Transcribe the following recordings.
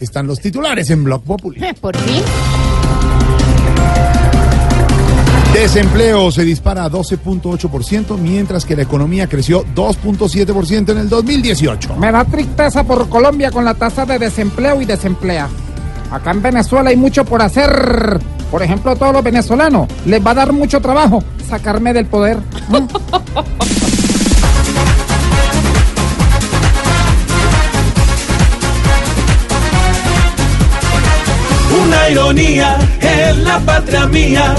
están los titulares en Blog Populi. Por fin. Desempleo se dispara a 12.8%, mientras que la economía creció 2.7% en el 2018. Me da tristeza por Colombia con la tasa de desempleo y desemplea. Acá en Venezuela hay mucho por hacer. Por ejemplo, a todos los venezolanos les va a dar mucho trabajo sacarme del poder. Ironía en la patria mía.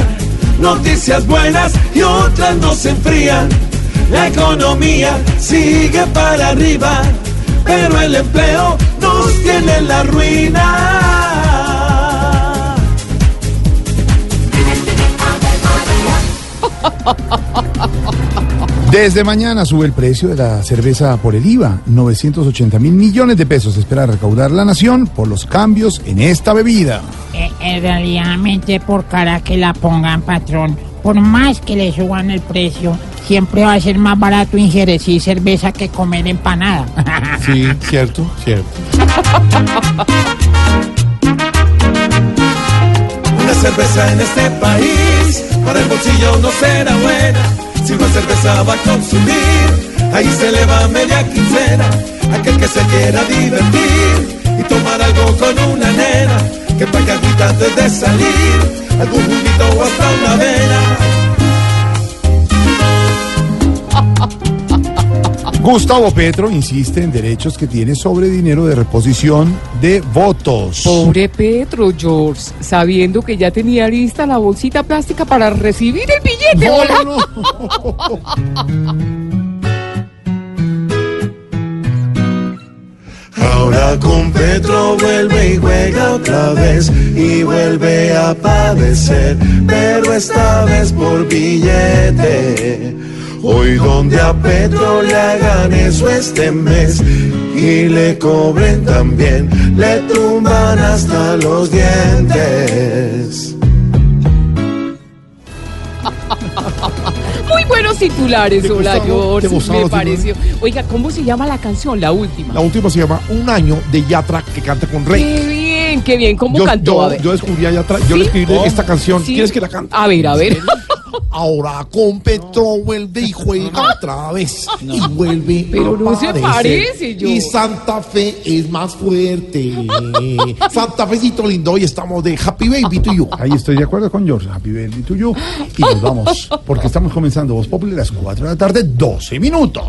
Noticias buenas y otras no se enfrían. La economía sigue para arriba, pero el empleo nos tiene en la ruina. Desde mañana sube el precio de la cerveza por el IVA. 980 mil millones de pesos espera recaudar la nación por los cambios en esta bebida. Eh, en realidad, por cara que la pongan, patrón, por más que le suban el precio, siempre va a ser más barato ingerir cerveza que comer empanada. Sí, cierto, cierto. Una cerveza en este país, para el bolsillo no será buena. Va a consumir, ahí se le va media quincena. Aquel que se quiera divertir y tomar algo con una nena, que pague antes de salir, algún juguito o hasta una vena. Gustavo Petro insiste en derechos que tiene sobre dinero de reposición de votos. Pobre Petro, George, sabiendo que ya tenía lista la bolsita plástica para recibir el billete. No, hola. no, no. Ahora con Petro vuelve y juega otra vez y vuelve a padecer, pero esta vez por billete. Hoy donde a Petro le hagan eso este mes y le cobren también, le tumban hasta los dientes. Muy buenos titulares, ¿Te hola? George, ¿Te gustaron me pareció. Oiga, ¿cómo se llama la canción, la última? La última se llama Un año de Yatra que canta con Rey. Qué bien, qué bien, ¿cómo Yo, cantó? yo- a ver. yo descubrí a Yatra, yo le escribí esta canción. Sí. ¿Quieres que la cante? A ver, a ver. Ahora con Petro vuelve y juega otra vez. Y vuelve Pero a no se parece, yo. Y Santa Fe es más fuerte. Santa Fecito lindo, hoy estamos de Happy Baby to you. Ahí estoy de acuerdo con George. Happy birthday to you. Y nos vamos, porque estamos comenzando Voz Populi a las 4 de la tarde, 12 minutos.